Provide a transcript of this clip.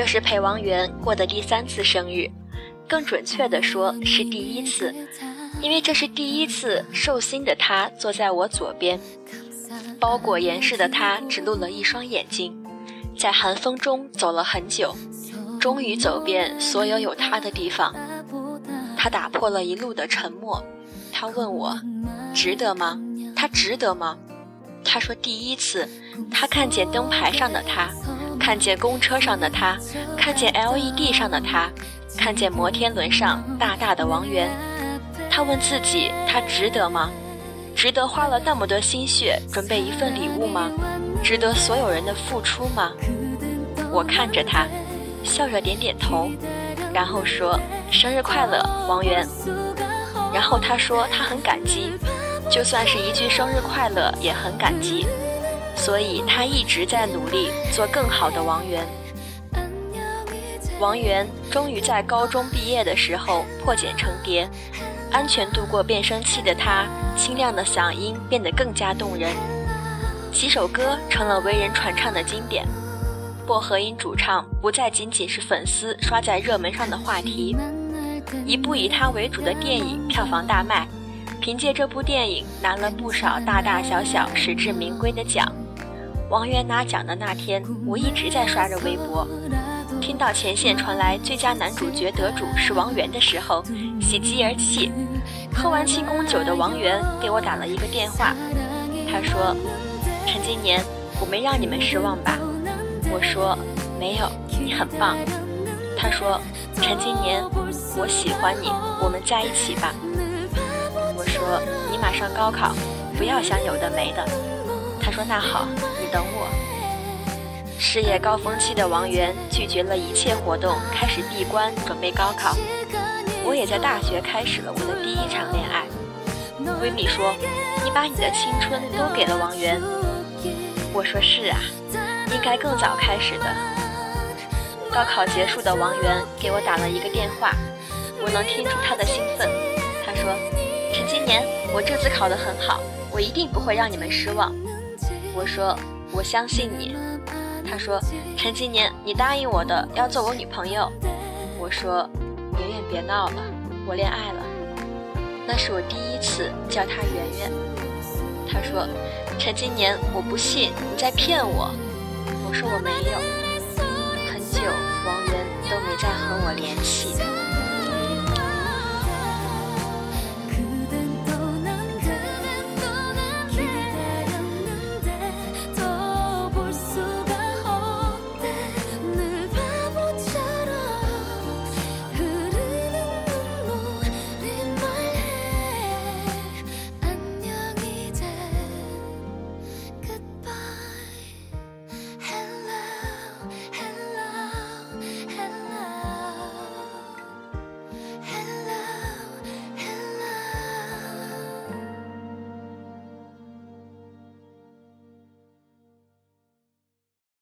这是陪王源过的第三次生日，更准确的说是第一次，因为这是第一次寿星的他坐在我左边，包裹严实的他只露了一双眼睛，在寒风中走了很久，终于走遍所有有他的地方。他打破了一路的沉默，他问我，值得吗？他值得吗？他说第一次，他看见灯牌上的他。看见公车上的他，看见 LED 上的他，看见摩天轮上大大的王源。他问自己：他值得吗？值得花了那么多心血准备一份礼物吗？值得所有人的付出吗？我看着他，笑着点点头，然后说：“生日快乐，王源。”然后他说他很感激，就算是一句生日快乐也很感激。所以他一直在努力做更好的王源。王源终于在高中毕业的时候破茧成蝶，安全度过变声期的他，清亮的嗓音变得更加动人。几首歌成了为人传唱的经典。薄荷音主唱不再仅仅是粉丝刷在热门上的话题。一部以他为主的电影票房大卖，凭借这部电影拿了不少大大小小、实至名归的奖。王源拿奖的那天，我一直在刷着微博，听到前线传来最佳男主角得主是王源的时候，喜极而泣。喝完庆功酒的王源给我打了一个电话，他说：“陈今年我没让你们失望吧？”我说：“没有，你很棒。”他说：“陈今年我喜欢你，我们在一起吧。”我说：“你马上高考，不要想有的没的。”他说：“那好，你等我。”事业高峰期的王源拒绝了一切活动，开始闭关准备高考。我也在大学开始了我的第一场恋爱。闺蜜说：“你把你的青春都给了王源。”我说：“是啊，应该更早开始的。”高考结束的王源给我打了一个电话，我能听出他的兴奋。他说：“陈今年，我这次考得很好，我一定不会让你们失望。”我说我相信你，他说陈今年你答应我的要做我女朋友，我说圆圆别闹了，我恋爱了，那是我第一次叫她圆圆。他说陈今年我不信你在骗我，我说我没有。很久王源都没再和我联系。